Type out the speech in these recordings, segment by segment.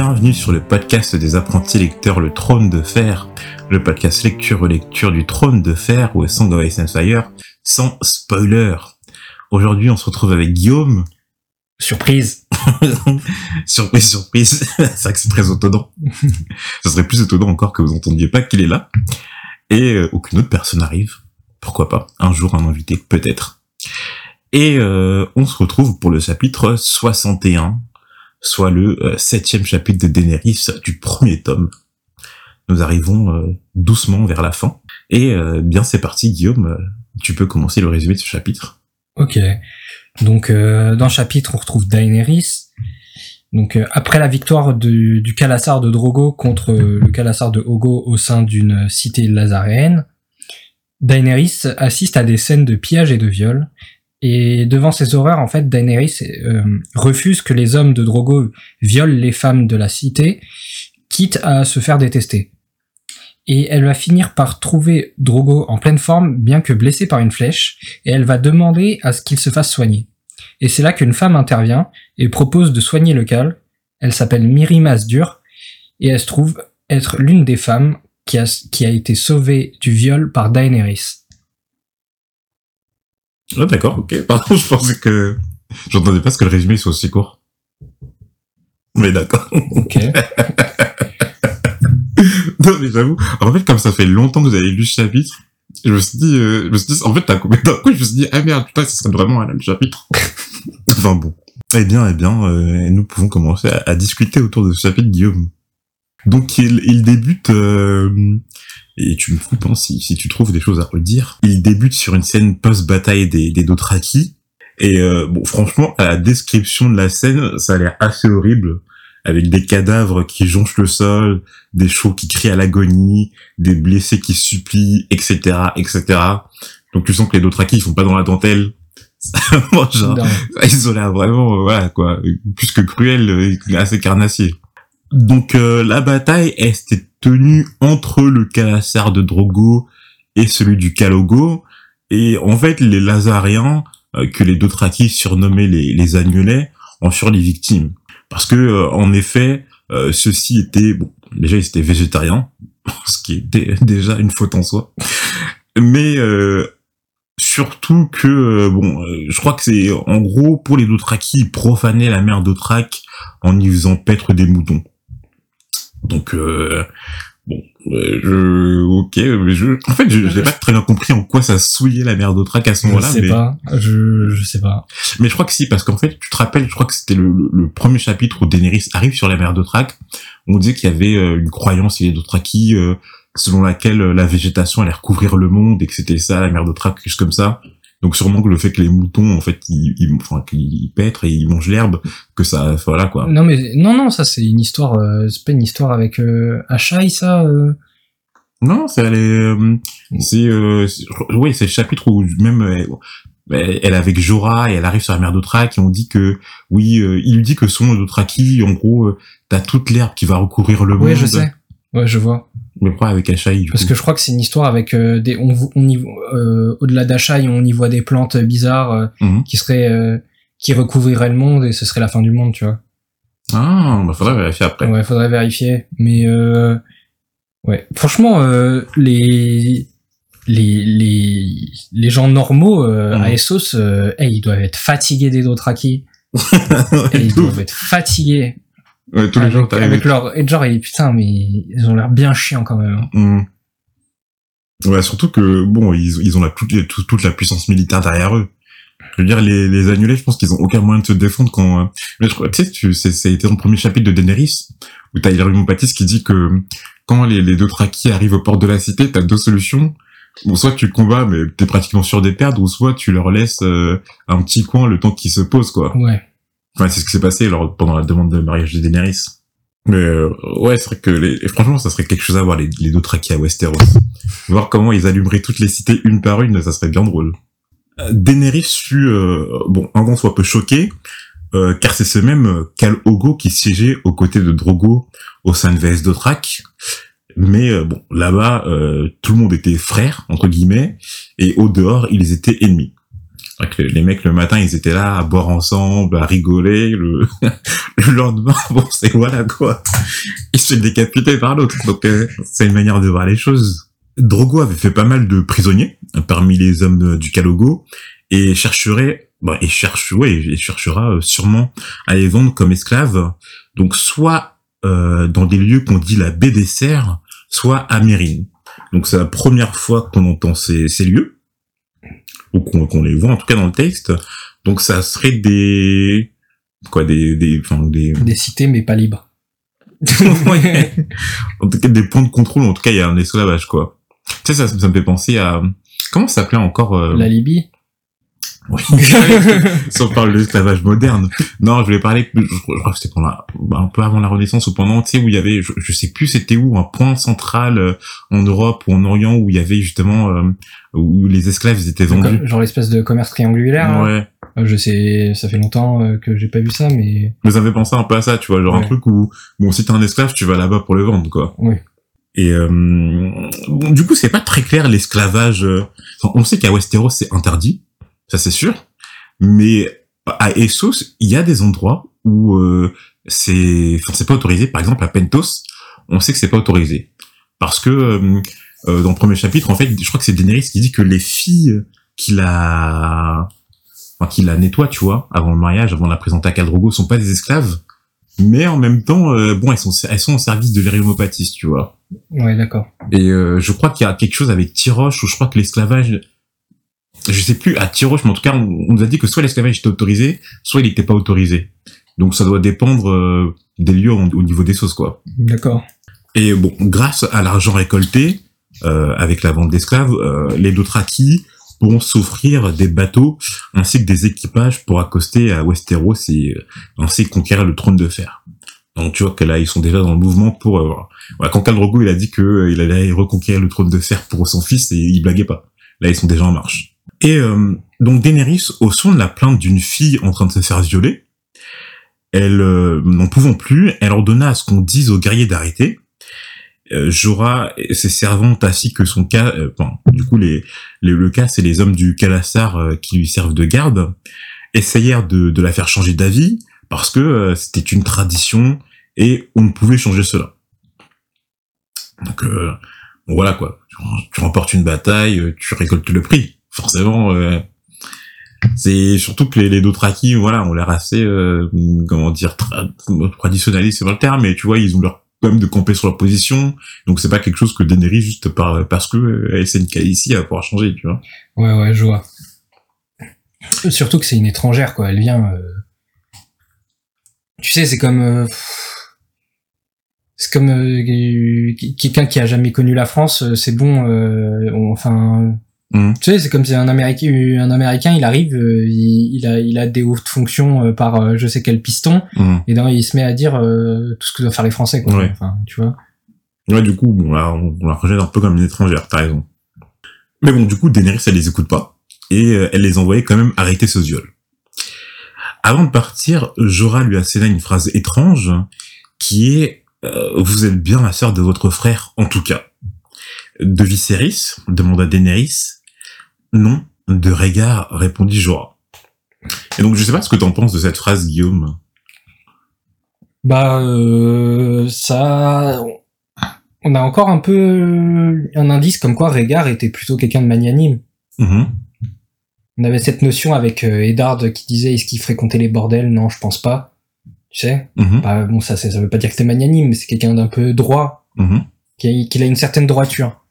Bienvenue sur le podcast des apprentis lecteurs Le Trône de Fer, le podcast lecture-relecture du Trône de Fer ou Song of Ice and Fire, sans spoiler. Aujourd'hui, on se retrouve avec Guillaume. Surprise surprise, surprise. c'est vrai que c'est très étonnant. Ce serait plus étonnant encore que vous entendiez pas qu'il est là. Et euh, aucune autre personne arrive. Pourquoi pas? Un jour, un invité, peut-être. Et euh, on se retrouve pour le chapitre 61, soit le euh, septième chapitre de Daenerys du premier tome. Nous arrivons euh, doucement vers la fin. Et euh, bien c'est parti, Guillaume, tu peux commencer le résumé de ce chapitre. Ok. Donc dans le chapitre, on retrouve Daenerys. Donc après la victoire du, du de Drogo contre le Calassar de Ogo au sein d'une cité lazaréenne, Daenerys assiste à des scènes de pillage et de viol, et devant ces horreurs, en fait, Daenerys euh, refuse que les hommes de Drogo violent les femmes de la cité, quitte à se faire détester. Et elle va finir par trouver Drogo en pleine forme, bien que blessé par une flèche, et elle va demander à ce qu'il se fasse soigner. Et c'est là qu'une femme intervient et propose de soigner le cal. Elle s'appelle Miri Masdur, et elle se trouve être l'une des femmes qui a, qui a été sauvée du viol par Daenerys. Ah d'accord, ok. Pardon, je pensais que... J'entendais pas ce que le résumé soit aussi court. Mais d'accord. Ok. non mais j'avoue, en fait comme ça fait longtemps que vous avez lu ce chapitre, je me suis dit, euh, je me suis dit, en fait t'as d'un coup, je me suis dit, ah merde, putain, ce serait vraiment un chapitre. enfin bon. Eh bien, eh bien, euh, nous pouvons commencer à, à, discuter autour de ce chapitre, Guillaume. Donc il, il débute euh, et tu me coupes hein, si, si tu trouves des choses à redire. Il débute sur une scène post-bataille des, des Dothraki. Et euh, bon, franchement, à la description de la scène, ça a l'air assez horrible, avec des cadavres qui jonchent le sol, des chevaux qui crient à l'agonie, des blessés qui supplient, etc., etc. Donc tu sens que les Dothraki, ils font pas dans la dentelle. Genre, ils ont l'air vraiment, euh, voilà quoi, plus que cruel, euh, assez carnassier. Donc euh, la bataille était tenue entre le Calassar de Drogo et celui du Kalogo. Et en fait, les Lazariens, euh, que les Dothraki surnommaient les, les Agnolais, en furent les victimes. Parce que, euh, en effet, ceux-ci étaient, bon, déjà ils étaient végétariens, ce qui était déjà une faute en soi. Mais surtout que, bon, je crois que c'est, en gros, pour les Dothraki, ils profanaient la mer d'Othrak en y faisant paître des moutons. Donc euh, bon, euh, je, ok, mais je, en fait, je n'ai pas très bien compris en quoi ça souillait la mer d'Othrak à ce moment-là. Je sais mais... pas, je, je sais pas. Mais je crois que si, parce qu'en fait, tu te rappelles, je crois que c'était le, le, premier chapitre où Daenerys arrive sur la mer d'Othrak. On disait qu'il y avait euh, une croyance, il y a Dothraki, euh, selon laquelle la végétation allait recouvrir le monde et que c'était ça, la mer d'Othrak, juste comme ça. Donc sûrement que le fait que les moutons en fait ils, ils enfin qu'ils pètrent et ils mangent l'herbe que ça voilà quoi. Non mais non non ça c'est une histoire euh, c'est pas une histoire avec euh, Achai ça euh... Non, c'est elle est c'est euh, oui, c'est le chapitre où même elle, elle est avec Jorah et elle arrive sur la mer d'Othrak et on dit que oui, euh, il lui dit que son Dothraki en gros t'as toute l'herbe qui va recouvrir le monde. Oui, je sais. Ouais, je vois. Mais pourquoi avec Achai Parce que je crois que c'est une histoire avec euh, des on, on euh, au-delà d'Achai, on y voit des plantes bizarres euh, Mhm. qui seraient euh, qui recouvriraient le monde et ce serait la fin du monde, tu vois. Ah, bah faudrait vérifier après. Ouais, faudrait vérifier. Mais euh, ouais, franchement, euh, les les les les gens normaux euh, Mhm. à Essos, euh, hey, ils doivent être fatigués des Dothraki. Et ils doivent être fatigués. Ouais, tous les avec, jours t'arrives. avec leur et genre et putain mais ils ont l'air bien chiants quand même. Hmm. Ouais, surtout que bon, ils, ils ont la, toute, toute, toute la puissance militaire derrière eux. Je veux dire, les, les annulés, je pense qu'ils ont aucun moyen de se défendre quand. euh, Mais je tu sais, tu, été dans le premier chapitre de Daenerys où t'as Hilary Baptiste qui dit que quand les, les deux traquis arrivent aux portes de la cité, t'as deux solutions. Ou soit tu combats, mais t'es pratiquement sûr de perdre, ou soit tu leur laisses euh, un petit coin le temps qu'ils se posent, quoi. Ouais. Enfin, c'est ce qui s'est passé lors, pendant la demande de mariage de Daenerys. Mais euh, ouais, c'est vrai que les, franchement, ça serait quelque chose à voir les, les Dothraki à Westeros. voir comment ils allumeraient toutes les cités une par une, ça serait bien drôle. Euh, Daenerys fut, euh, bon, un grand soit peu choqué, euh, car c'est ce même euh, Khal Ogo qui siégeait aux côtés de Drogo au sein de VS Dothrak. Mais euh, bon, là-bas, euh, tout le monde était frère entre guillemets, et au dehors, ils étaient ennemis. Que les mecs le matin ils étaient là à boire ensemble, à rigoler. Le, le lendemain, bon c'est voilà quoi. Ils se décapiter par l'autre. Donc euh, c'est une manière de voir les choses. Drogo avait fait pas mal de prisonniers parmi les hommes du Kalogo et chercherait, bon, et cherche, ouais, et cherchera euh, sûrement à les vendre comme esclaves. Donc soit euh, dans des lieux qu'on dit la baie des cerfs, soit à Mérine. Donc c'est la première fois qu'on entend ces lieux ou qu'on les voit en tout cas dans le texte. Donc ça serait des quoi des des enfin des Des cités, mais pas libres. En tout cas des points de contrôle. En tout cas il y a un esclavage quoi. Tu sais ça ça me fait penser à comment ça s'appelait encore euh... La Libye. Oui. si on parle de l'esclavage moderne. Non, je voulais parler, je, je crois que c'était pendant la- bah, un peu avant la Renaissance ou pendant, tu sais, où il y avait, je, je sais plus c'était où, un point central euh, en Europe ou en Orient où il y avait justement, euh, où les esclaves étaient vendus. Genre l'espèce de commerce triangulaire. hein. Ouais. Euh, Je sais, ça fait longtemps euh, que j'ai pas vu ça, mais Mais ça me fait penser un peu à ça, tu vois, genre un truc où, bon, si t'es un esclave, tu vas là-bas pour le vendre, quoi. oui. Et euh, bon, du coup, c'est pas très clair l'esclavage. euh, Enfin, on sait qu'à Westeros c'est interdit, ça c'est sûr. Mais à Essos, il y a des endroits où euh, c'est, enfin, c'est pas autorisé. Par exemple, à Pentos, on sait que c'est pas autorisé parce que euh, euh, dans le premier chapitre, en fait, je crois que c'est Daenerys qui dit que les filles qui la, enfin, qui la nettoient, tu vois, avant le mariage, avant de la présenter à Khal Drogo, sont pas des esclaves. Mais en même temps, euh, bon, elles sont, elles sont au service de l'hérémopathiste, tu vois. Ouais, d'accord. Et euh, je crois qu'il y a quelque chose avec Tiroche, où je crois que l'esclavage, je sais plus, à Tiroche, mais en tout cas, on, on nous a dit que soit l'esclavage était autorisé, soit il n'était pas autorisé. Donc ça doit dépendre euh, des lieux au, au niveau des sauces, quoi. D'accord. Et bon, grâce à l'argent récolté, euh, avec la vente d'esclaves, euh, les Dothraki pourront s'offrir des bateaux ainsi que des équipages pour accoster à Westeros et euh, ainsi conquérir le trône de fer. Donc tu vois que là ils sont déjà dans le mouvement pour euh, voilà, quand Khal il a dit que euh, il allait reconquérir le trône de fer pour son fils et il blaguait pas. Là ils sont déjà en marche. Et euh, donc Daenerys au son de la plainte d'une fille en train de se faire violer, elle euh, n'en pouvant plus, elle ordonna à ce qu'on dise aux guerriers d'arrêter. Euh, Jorah et ses servantes ainsi que son cas, euh, du coup les, le cas c'est les hommes du Kalassar euh, qui lui servent de garde, essayèrent de, la faire changer d'avis parce que c'était une tradition et on ne pouvait changer cela. Donc voilà quoi, tu, remportes une bataille, tu récoltes le prix. Forcément, euh, c'est surtout que les, les Dothraki, voilà, ont l'air assez, euh, comment dire, tra traditionnalistes, c'est pas le terme, mais tu vois, ils ont leur quand même de camper sur leur position, donc c'est pas quelque chose que Daenerys juste par parce que une ici à pouvoir changer, tu vois. Ouais, ouais, je vois. Surtout que c'est une étrangère, quoi. Elle vient. euh, Tu sais, c'est comme. euh, C'est comme euh, quelqu'un qui a jamais connu la France. euh, C'est bon. euh, Enfin, Mhm. tu sais, c'est comme si un Américain, un Américain, il arrive, euh, il, il a, il a des hautes fonctions euh, par euh, je sais quel piston, Mhm. et donc il se met à dire euh, tout ce que doivent faire les Français, quoi. Ouais. Enfin, tu vois. Ouais, du coup, bon, là, on, on la rejette un peu comme une étrangère, t'as raison. Mais bon, du coup, Daenerys, elle les écoute pas. Et euh, elle les envoyait quand même arrêter ce viol. Avant de partir, Jorah lui asséna une phrase étrange, qui est euh, Vous êtes bien la sœur de votre frère, en tout cas ». De Viserys demanda Daenerys. « Non, de Rhaegar », répondit Jorah. Et donc, je sais pas ce que t'en penses de cette phrase, Guillaume. Bah, euh, ça. On a encore un peu un indice comme quoi Rhaegar était plutôt quelqu'un de magnanime. Mhm. On avait cette notion avec euh, Eddard qui disait est-ce qu'il fréquentait les bordels? Non, je pense pas. Tu sais? Mhm. bah, Bon, ça, c'est- ça veut pas dire que c'était magnanime, mais c'est quelqu'un d'un peu droit, Mhm. qui a, qui a une certaine droiture.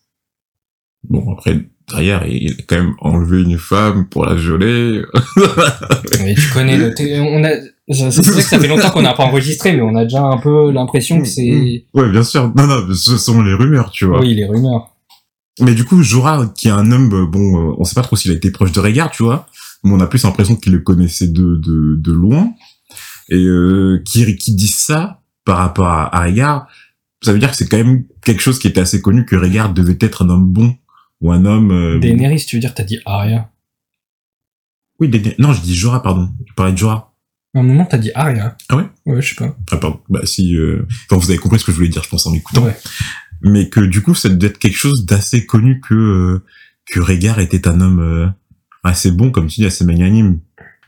Bon, après, derrière, il a quand même enlevé une femme pour la violer. Mais tu connais le. On a. C'est vrai que ça fait longtemps qu'on n'a pas enregistré, mais on a déjà un peu l'impression que c'est. Ouais, bien sûr. Non, non, ce sont les rumeurs, tu vois. Oui, les rumeurs. Mais du coup, Jorah, qui est un homme, bon, euh, on sait pas trop s'il a été proche de Rhaegar, tu vois, mais on a plus l'impression qu'il le connaissait de, de, de loin, et euh, qui, qui dit ça par rapport à, à Rhaegar, ça veut dire que c'est quand même quelque chose qui était assez connu, que Rhaegar devait être un homme bon, ou un homme... euh, Daenerys, tu veux dire, t'as dit Arya. Oui, Daenerys- non, je dis Jorah, pardon. Je parlais de Jorah. À un moment, t'as dit Arya. Ah ouais? Ouais, je sais pas. Ah, pardon. Bah, si... Euh... Enfin, vous avez compris ce que je voulais dire, je pense, en m'écoutant. Ouais. mais que du coup ça devait être quelque chose d'assez connu que euh, que Rhaegar était un homme euh, assez bon, comme tu dis, assez magnanime.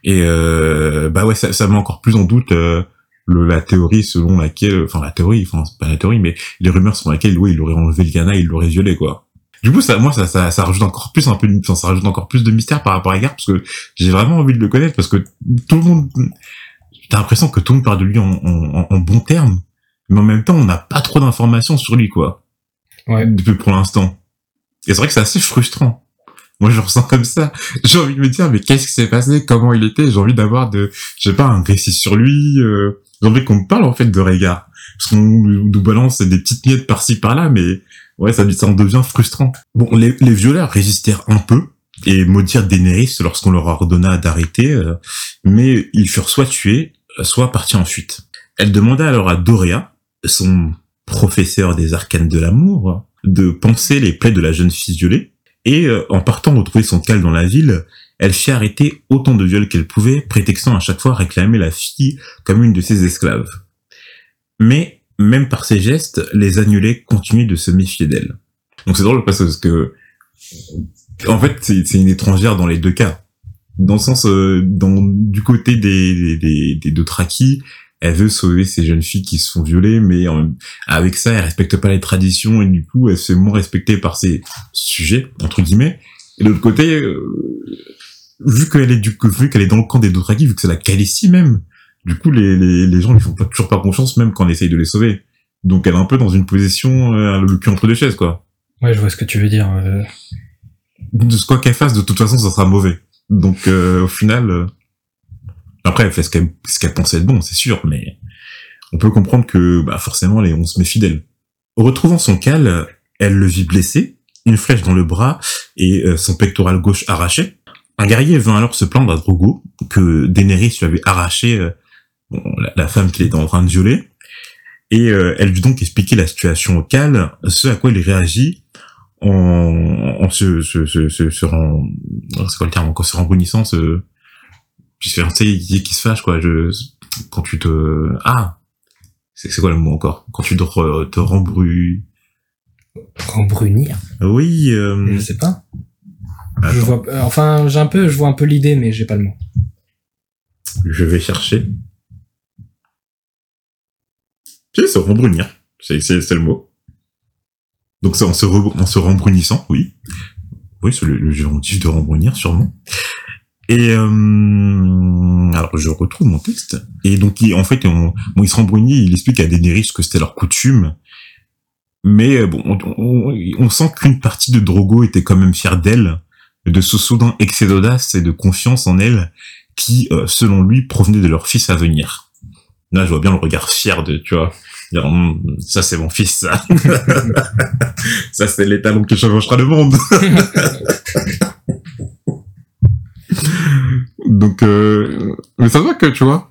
Et euh, bah ouais, ça, ça met encore plus en doute euh, le, la théorie selon laquelle, enfin la théorie, enfin pas la théorie, mais les rumeurs selon laquelle ouais, il aurait enlevé le Ghana, il l'aurait violé quoi. Du coup, ça, moi, ça, ça, ça rajoute encore plus un peu, de, ça rajoute encore plus de mystère par rapport à Garp parce que j'ai vraiment envie de le connaître parce que tout le monde, t'as l'impression que tout le monde parle de lui en, en, en bons termes, mais en même temps, on n'a pas trop d'informations sur lui quoi. Ouais. Depuis pour l'instant. Et c'est vrai que c'est assez frustrant. Moi, je ressens comme ça. J'ai envie de me dire, mais qu'est-ce qui s'est passé? Comment il était? J'ai envie d'avoir de, je sais pas, un récit sur lui. Euh... J'ai envie qu'on me parle en fait de Régard. Parce qu'on nous balance des petites miettes par-ci par-là, mais ouais, ça, en devient frustrant. Bon, les, les violeurs résistèrent un peu et maudirent Daenerys lorsqu'on leur ordonna d'arrêter, euh, mais ils furent soit tués, soit partis en fuite. Elle demanda alors à Dorea, son professeur des arcanes de l'amour, de penser les plaies de la jeune fille violée, et euh, en partant retrouver son cal dans la ville, elle fit arrêter autant de viols qu'elle pouvait, prétextant à chaque fois réclamer la fille comme une de ses esclaves. Mais, même par ses gestes, les annulés continuaient de se méfier d'elle. Donc c'est drôle parce que, en fait, c'est une étrangère dans les deux cas. Dans le sens, euh, dans, du côté des, des, des, deux traquis, elle veut sauver ces jeunes filles qui se font violer, mais avec ça, elle respecte pas les traditions et du coup, elle se fait moins respectée par ses sujets entre guillemets. Et de l'autre côté, euh, vu qu'elle est du vu qu'elle est dans le camp des Dothraki, vu que c'est la Khaleesi même, du coup, les, les, les gens lui font pas, toujours pas confiance même quand on essaye de les sauver. Donc, elle est un peu dans une position euh, le cul entre deux chaises, quoi. Ouais, je vois ce que tu veux dire. Euh... De ce quoi qu'elle fasse, de toute façon, ça sera mauvais. Donc, euh, au final. euh, après, elle fait ce qu'elle ce qu'elle pensait être bon, c'est sûr, mais on peut comprendre que bah, forcément, les, on se met fidèle. Retrouvant son cal, elle le vit blessé, une flèche dans le bras et euh, son pectoral gauche arraché. Un guerrier vint alors se plaindre à Drogo que Daenerys lui avait arraché euh, bon, la, la, femme qu'il était en train de violer. Et euh, elle dut donc expliquer la situation au cal, ce à quoi il réagit en, en se, se, se, se, se rend, c'est quoi le terme, en se rembrunissant, se, puis tu sais, qui, se fâche, quoi. Je, quand tu te, ah, c'est, c'est quoi le mot encore? Quand tu te, te rembru... Rembrunir? Oui, euh... Je sais pas. Je vois, euh, enfin, j'ai un peu, je vois un peu l'idée, mais j'ai pas le mot. je vais chercher. Si, c'est rembrunir. C'est, le mot. Donc c'est en se, en se rembrunissant, oui. Oui, c'est le, le gérontif de rembrunir, sûrement. Et euh, alors je retrouve mon texte. Et donc il- en fait, on, bon, il se rembrunit, il explique à Daenerys que c'était leur coutume. Mais euh, bon, on, on- on sent qu'une partie de Drogo était quand même fière d'elle, de ce soudain excès d'audace et de confiance en elle qui, euh, selon lui, provenait de leur fils à venir. Là, je vois bien le regard fier de, tu vois, dire, Hum, ça c'est mon fils, ça. ça c'est l'étalon qui chevauchera le monde. Donc, euh, mais ça se voit que, tu vois,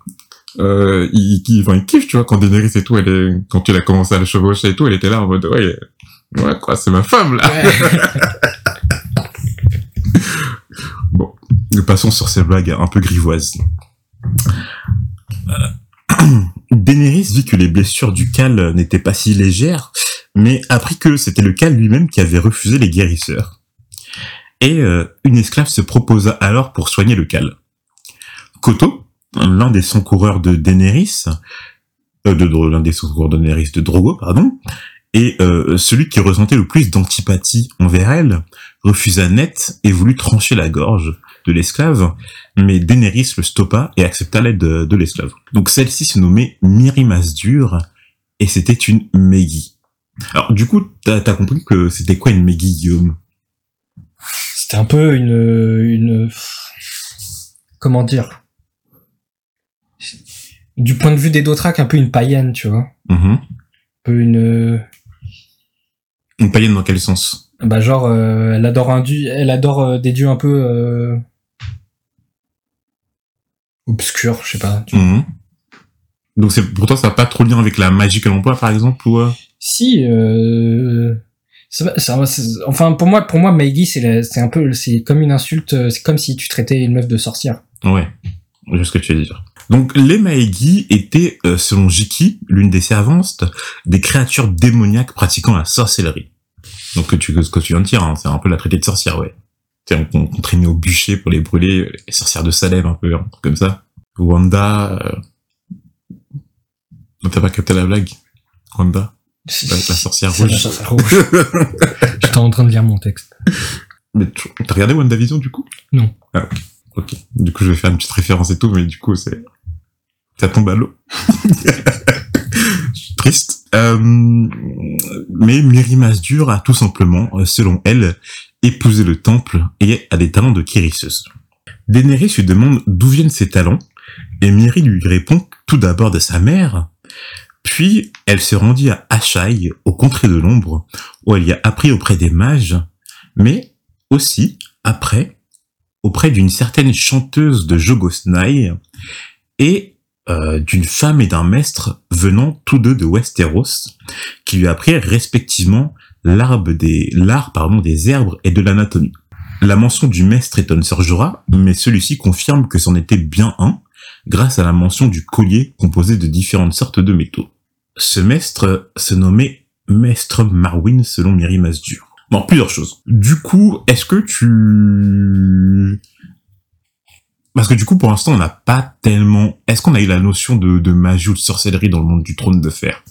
euh, il, il, enfin, il kiffe, tu vois, quand Daenerys et tout, elle est, quand il a commencé à le chevaucher et tout, elle était là en mode, ouais, ouais, quoi, c'est ma femme, là. Bon, nous passons sur ces blagues un peu grivoises. Euh, Daenerys vit que les blessures du Cal n'étaient pas si légères, mais apprit que c'était le Cal lui-même qui avait refusé les guérisseurs. Et euh, une esclave se proposa alors pour soigner le Cal. Koto, l'un des secoureurs de Daenerys, euh, de, de- l'un des secoureurs de de Drogo, pardon, et euh, celui qui ressentait le plus d'antipathie envers elle, refusa net et voulut trancher la gorge de l'esclave, mais Daenerys le stoppa et accepta l'aide de, de l'esclave. Donc celle-ci se nommait Miri Masdur, et c'était une Meggy. Alors du coup, t'as as compris que c'était quoi une Meggy, Guillaume? C'était un peu une, une, comment dire, du point de vue des Dothraki, un peu une païenne, tu vois, Mhm. un peu une, Une païenne dans quel sens? bah genre, euh, elle adore un dieu, elle adore euh, des dieux un peu euh, obscurs, je sais pas. tu- Mhm. Donc c'est pour toi ça n'a pas trop lien avec la magie que l'on emploie par exemple ou euh Si, euh, ça c'est- enfin pour moi, pour moi, Maggie, c'est c'est un peu, c'est comme une insulte, c'est comme si tu traitais une meuf de sorcière. Ouais, vois ce que tu veux dire. Donc les Maegi étaient, euh, selon Jiki, l'une des servantes, des créatures démoniaques pratiquant la sorcellerie. Donc que tu, ce que tu viens de dire, hein, c'est un peu la traité de sorcière, ouais. On, on traînait au bûcher pour les brûler, les sorcières de Salem un peu, un truc comme ça. Wanda, euh... t'as pas capté la blague? Wanda, la, la sorcière C'est la rouge. sorcière rouge. J'étais en train de lire mon texte. Mais t'as regardé WandaVision du coup? Non. Ah ok. Ok. Du coup je vais faire une petite référence et tout, mais du coup c'est ça tombe à l'eau. Triste. Euh, mais Miri Masdur a tout simplement, euh, selon elle, épousé le temple et a des talents de guérisseuse. Daenerys lui demande d'où viennent ses talents, et Miri lui répond tout d'abord de sa mère, puis elle se rendit à Ashai, au contrée de l'ombre, où elle y a appris auprès des mages, mais aussi, après, auprès d'une certaine chanteuse de Jogosnaï et euh, d'une femme et d'un maître venant tous deux de Westeros, qui lui apprirent respectivement l'arbre des, l'art pardon, des herbes et de l'anatomie. La mention du maître étonne Sir Jorah, mais celui-ci confirme que c'en était bien un, grâce à la mention du collier composé de différentes sortes de métaux. Ce maître se nommait Maître Marwyn selon Miri Masdur. Bon, plusieurs choses. Du coup, est-ce que tu... Parce que du coup, pour l'instant, on n'a pas tellement... Est-ce qu'on a eu la notion de, de magie ou de sorcellerie dans le monde du trône de fer?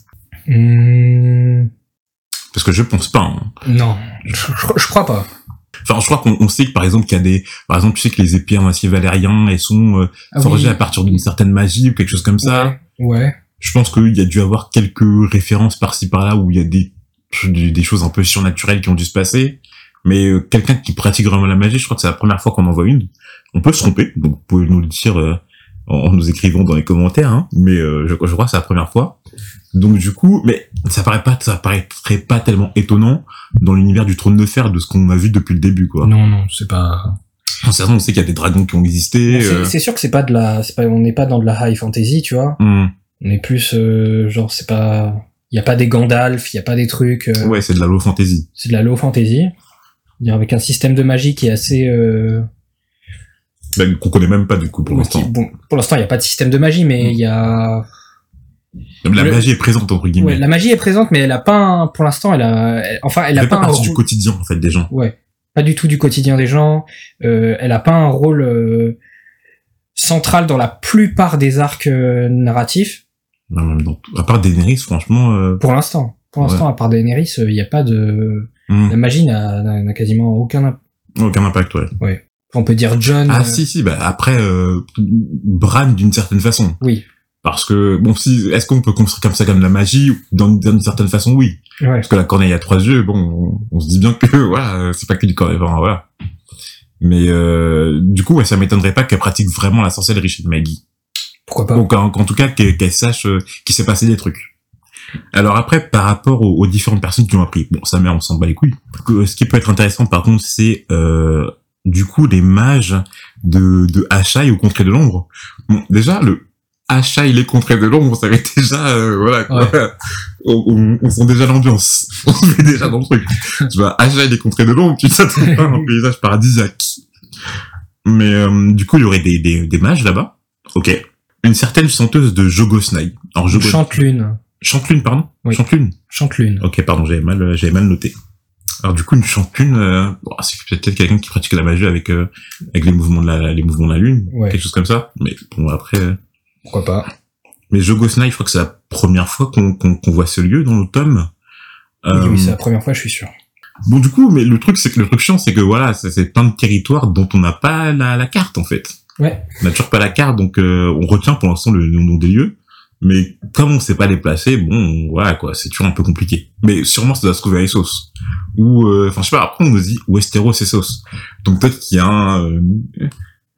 Hmm, Parce que je pense pas. hein. non, je, je- je crois pas. Enfin, je crois qu'on on sait que par exemple, qu'il y a des... Par exemple, tu sais que les épées en acier valérien, elles sont euh, Ah forgées oui. à partir d'une certaine magie ou quelque chose comme ça. Ouais. ouais. Je pense qu'il y a dû avoir quelques références par-ci par-là où il y a des, des des choses un peu surnaturelles qui ont dû se passer. Mais euh, quelqu'un qui pratique vraiment la magie, je crois que c'est la première fois qu'on en voit une. On peut se tromper, donc vous pouvez nous le dire euh, en, en nous écrivant dans les commentaires, hein, mais euh, je, je crois que c'est la première fois. Donc du coup, mais ça paraît pas, ça paraîtrait pas tellement étonnant dans l'univers du trône de fer de ce qu'on a vu depuis le début, quoi. Non, non, c'est pas. En certain, on sait qu'il y a des dragons qui ont existé. Bon, c'est euh, c'est sûr que c'est pas de la, c'est pas, on n'est pas dans de la high fantasy, tu vois. hum, On est plus euh, genre c'est pas, il y a pas des Gandalf, il y a pas des trucs. euh, ouais, c'est de la low fantasy. C'est de la low fantasy. Avec un système de magie qui est assez. Ben, qu'on connaît même pas du coup pour l'instant. bon, pour l'instant, il n'y a pas de système de magie, mais il y a. La Le- magie est présente entre guillemets. Ouais, la magie est présente, mais elle a pas. Un, pour l'instant, elle a. enfin, elle Elle a pas, pas un partie du quotidien en fait des gens. Ouais, pas du tout du quotidien des gens. Euh, elle a pas un rôle euh, central dans la plupart des arcs euh, narratifs. Non, même dans tout- à part Daenerys, franchement. Pour l'instant. Pour l'instant, à part Daenerys, il n'y a pas de. hmm, La magie n'a quasiment aucun. Aucun impact, ouais. On peut dire John. Ah euh, si, si. Bah après, euh, Bran d'une certaine façon. Oui. Parce que bon, si est-ce qu'on peut construire comme ça comme de la magie Dans d'une certaine façon, oui. Ouais. Parce que la corneille a trois yeux. Bon, on, on se dit bien que voilà, c'est pas que du corneille. Enfin, voilà. Mais euh, du coup, ouais, ça m'étonnerait pas qu'elle pratique vraiment la sorcellerie chez Maggie. Pourquoi pas Donc en, en tout cas qu'elle sache euh, qu'il s'est passé des trucs. Alors après, par rapport aux, aux différentes personnes qui ont appris, bon, ça, mais on s'en bat les couilles. Ce qui peut être intéressant, par contre, c'est euh, du coup les mages de, de au contrée de l'ombre. Bon, déjà, le Achai les contrées de l'ombre, ça avait déjà, euh, voilà, quoi. On, on, on sent déjà l'ambiance. On est déjà dans le truc. tu vois, Achai les contrées de l'ombre, tu t'attends pas à un paysage paradisiaque. Mais euh, du coup, il y aurait des, des, des mages là-bas. Ok. Une certaine chanteuse de Jogosnaï. Alors, Jogos... Chante-lune. Chantelune, pardon? Oui. Chantelune. Chante-lune. Ok, pardon, j'avais mal, j'avais mal noté. Alors du coup, une chantelune, euh, bon, c'est peut-être quelqu'un qui pratique la magie avec euh, avec les mouvements de la les mouvements de la lune, Ouais. quelque chose comme ça. Mais bon, après, euh, Pourquoi pas mais Jogosnaï, je crois que c'est la première fois qu'on qu'on qu'on voit ce lieu dans le tome. Euh, Oui, c'est la première fois, je suis sûr. bon, du coup, mais le truc, c'est que le truc chiant, c'est que voilà, c'est plein de territoires dont on n'a pas la, la carte en fait. Ouais. On n'a toujours pas la carte, donc euh, on retient pour l'instant le nom des lieux. Mais comme on sait pas les placer, bon, voilà quoi, c'est toujours un peu compliqué. Mais sûrement ça doit se trouver à Essos. Ou, euh, enfin je sais pas, après on nous dit Westeros Essos. Donc peut-être qu'il y a un, euh,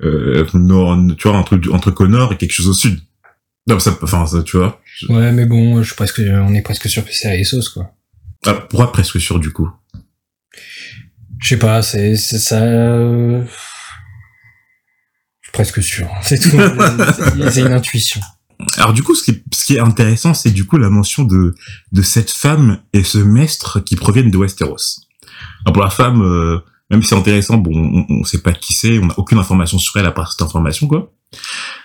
euh, nord, tu vois, un truc, au nord et quelque chose au sud. Non, ça, enfin, ça, tu vois. Ouais, mais bon, je suis presque, on est presque sûr que c'est à Essos, quoi. Ah, pourquoi presque sûr du coup Je sais pas, c'est, ça. euh, Je suis presque sûr. C'est tout. C'est une intuition. Alors du coup, ce qui est, ce qui est intéressant, c'est du coup la mention de de cette femme et ce maître qui proviennent de Westeros. Alors pour la femme, euh, même si c'est intéressant, bon, on, on sait pas qui c'est, on n'a aucune information sur elle à part cette information, quoi.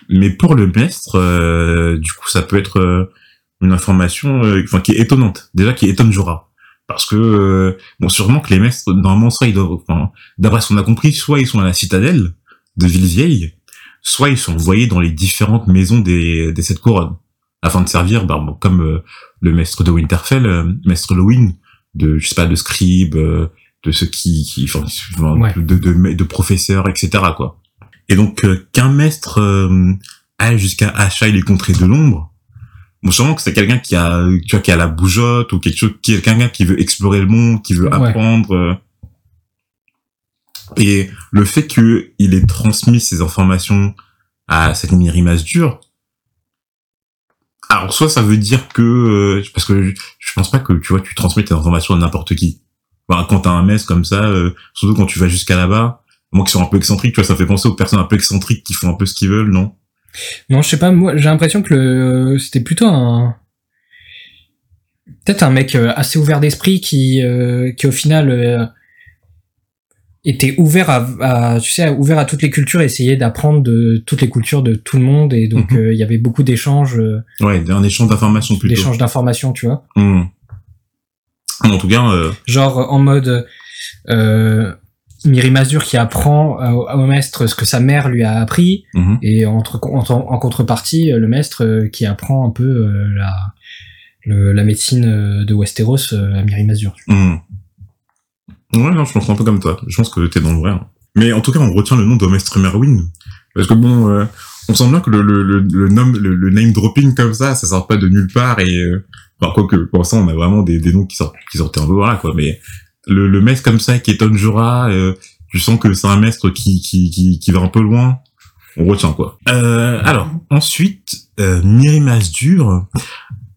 Mais pour le maître, euh, du coup, ça peut être euh, une information, euh, enfin, qui est étonnante. Déjà, qui étonne Jorah. Parce que, euh, bon, sûrement que les maîtres, normalement, soit ils doivent, enfin, d'après ce qu'on a compris, soit ils sont à la citadelle de Villevieille, soit ils sont envoyés dans les différentes maisons des, des sept couronnes, afin de servir, bah, bon, comme euh, le maître de Winterfell, euh, maître Lewin, de, je sais pas, de scribe, euh, de ceux qui, qui enfin, Ouais. de, de, de professeurs, etc., quoi. Et donc, euh, qu'un maître euh, aille jusqu'à Ashaï les contrées de l'ombre, bon, sûrement que c'est quelqu'un qui a, tu vois, qui a la bougeotte, ou quelque chose, quelqu'un qui veut explorer le monde, qui veut apprendre, euh. Et le fait qu'il ait transmis ces informations à cette Mirimas dure, alors soit ça veut dire que, euh, parce que je, pense pas que, tu vois, tu transmets tes informations à n'importe qui. Quand t'as un mess comme ça, euh, surtout quand tu vas jusqu'à là-bas, moi qui sont un peu excentriques, tu vois, ça fait penser aux personnes un peu excentriques qui font un peu ce qu'ils veulent, non? Non, je sais pas, moi j'ai l'impression que le c'était plutôt un peut-être un mec euh, assez ouvert d'esprit qui euh, qui au final euh, était ouvert à, à tu sais ouvert à toutes les cultures, essayait d'apprendre de toutes les cultures de tout le monde et donc Mhm. euh, il y avait beaucoup d'échanges euh, Ouais, un échange d'informations plutôt. d'échanges d'informations, tu vois. Hmm. En tout cas, euh, Genre en mode euh, Miri Mazur qui apprend au, maître ce que sa mère lui a appris mhm. et entre, en, en contrepartie le maître qui apprend un peu la le- la médecine de Westeros à Miri Mazur. Ouais, non, je pense un peu comme toi. Je pense que t'es dans le vrai. hein. Mais en tout cas, on retient le nom de Maître Merwin. Parce que bon, euh, on sent bien que le, le, le, le, nom, le, le name dropping comme ça, ça sort pas de nulle part et, euh, quoi que, pour l'instant, on a vraiment des, des noms qui sortent, qui sortent un peu, voilà, quoi. Mais le, le maître comme ça, qui est Tonjura, euh, tu sens que c'est un maître qui, qui, qui, qui va un peu loin. On retient, quoi. Euh, alors, ensuite, euh, Mirimas Dur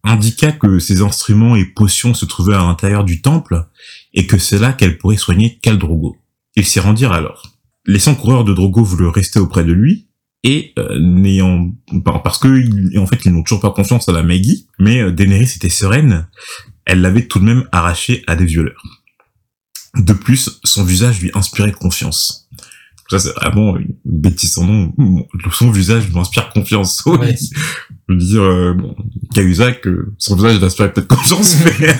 indiqua que ses instruments et potions se trouvaient à l'intérieur du temple et que c'est là qu'elle pourrait soigner Khal Drogo. Ils s'y rendirent alors. Les 100 coureurs de Drogo voulurent rester auprès de lui, et euh, n'ayant par- parce que en fait ils n'ont toujours pas confiance à la Maggie, mais euh, Daenerys était sereine, elle l'avait tout de même arraché à des violeurs. De plus, son visage lui inspirait confiance. Ça c'est vraiment une bêtise sans nom. Son visage lui inspire confiance. Oui. Ouais. Je veux dire, euh, bon, Cahuzac, euh, son visage il inspire peut-être confiance, mais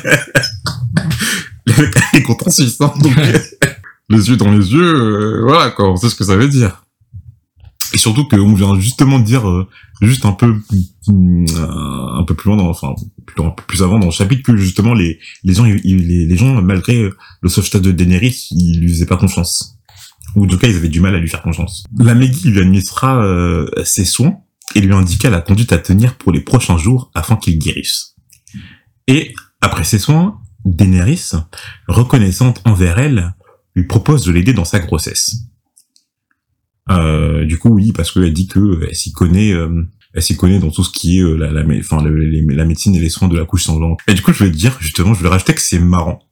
le mec est content suisse, hein, donc les yeux dans les yeux, euh, voilà quoi, on sait ce que ça veut dire. Et surtout qu'on vient justement de dire, euh, juste un peu, euh, un peu plus loin, dans, enfin, peu plus avant dans le chapitre, que justement les, les gens, les, les gens, malgré le sauvetage de Daenerys, ils lui faisaient pas confiance. Ou en tout cas, ils avaient du mal à lui faire confiance. La Maggie lui administra euh, ses soins et lui indiqua la conduite à tenir pour les prochains jours afin qu'il guérisse. Et après ses soins, Daenerys, reconnaissante envers elle, lui propose de l'aider dans sa grossesse. Euh, du coup, oui, parce qu'elle dit que euh, elle s'y connaît, euh, elle s'y connaît dans tout ce qui est euh, la, enfin, le- la médecine et les soins de la couche sanglante. Et du coup, je te dire, justement, je vais rajouter que c'est marrant,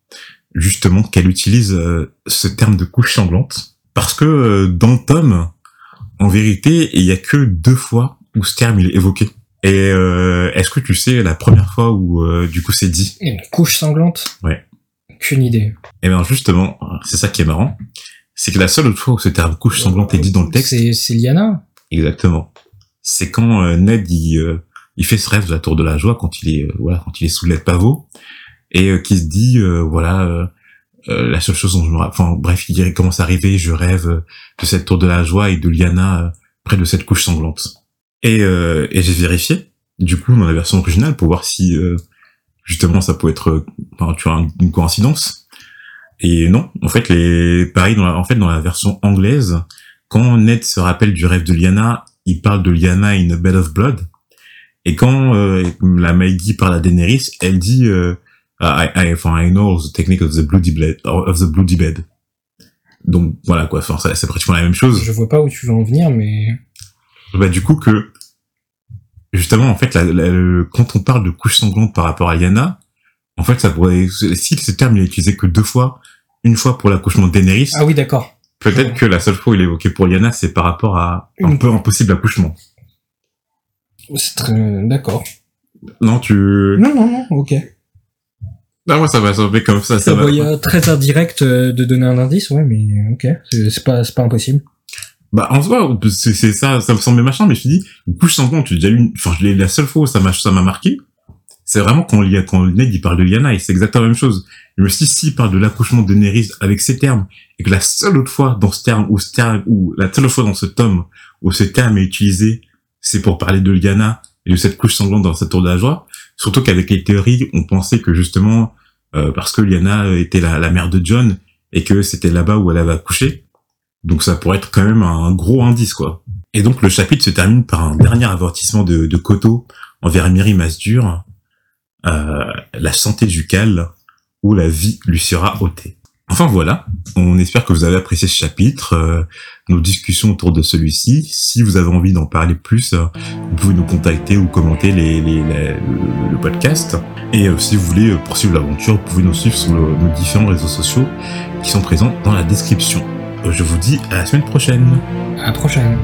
justement, qu'elle utilise ce terme de couche sanglante, parce que dans le tome, en vérité, il y a que deux fois où ce terme est évoqué. Et euh, est-ce que tu sais la première fois où euh, du coup c'est dit? Et une couche sanglante? Ouais. Aucune idée. Eh bien justement, c'est ça qui est marrant, c'est que la seule autre fois où ce terme couche sanglante est dit dans le texte, C'est c'est Lyanna exactement, c'est quand euh, Ned il, euh, il fait ce rêve de la tour de la joie quand il est euh, voilà quand il est sous l'aide pavot et euh, qui se dit euh, voilà euh, la seule chose dont je me rappelle, enfin bref il commence à arriver, je rêve de cette tour de la joie et de euh, près de cette couche sanglante. Et, euh, et j'ai vérifié du coup dans la version originale pour voir si euh, justement ça peut être enfin, tu vois une coïncidence. Et non, en fait les pareil dans la, en fait dans la version anglaise quand Ned se rappelle du rêve de Lyanna, il parle de Lyanna in a bed of blood. Et quand euh, la Maggie parle à Daenerys, elle dit euh, I, I, I know the technique of the bloody bed, of the bloody bed. Donc voilà quoi, enfin c'est pratiquement la même chose. Je vois pas où tu veux en venir, mais Bah du coup que justement en fait la- la- le- quand on parle de couche sanglante par rapport à Lyanna, en fait ça pourrait si ce terme il est utilisé que deux fois, une fois pour l'accouchement de Daenerys, ah oui d'accord. peut-être que la seule fois où il est évoqué pour Lyanna c'est par rapport à un Une- peu impossible accouchement. C'est très d'accord. Non tu Non non non, ok. Ah moi ça va fait comme ça ça Ça va. très indirect euh, de donner un indice, ouais, mais ok, c'est c'est pas c'est pas impossible. Bah en soi c'est ça ça me semblait machin mais je dit une couche sanglante tu as déjà une- enfin je l'ai la seule fois où ça m'a ça m'a marqué c'est vraiment quand, il y a, quand Ned il parle de Lyanna et c'est exactement la même chose. Je me suis dit, s'il parle de l'accouchement de Daenerys avec ces termes, et que la seule autre fois dans ce terme, ou ce terme, ou la seule fois dans ce tome où ce terme est utilisé, c'est pour parler de Lyanna et de cette couche sanglante dans sa tour de la joie, surtout qu'avec les théories, on pensait que justement, euh, parce que Lyanna était la, la mère de John, et que c'était là-bas où elle avait accouché, donc ça pourrait être quand même un gros indice, quoi. Et donc le chapitre se termine par un dernier avertissement de, de envers Miri Masdur, euh, la santé du Cal, où la vie lui sera ôtée. Enfin voilà, on espère que vous avez apprécié ce chapitre, euh, nos discussions autour de celui-ci. Si vous avez envie d'en parler plus, euh, vous pouvez nous contacter ou commenter les, le, podcast. Et si vous voulez poursuivre l'aventure, vous pouvez nous suivre sur nos différents réseaux sociaux qui sont présents dans la description. Je vous dis à la semaine prochaine. À la prochaine.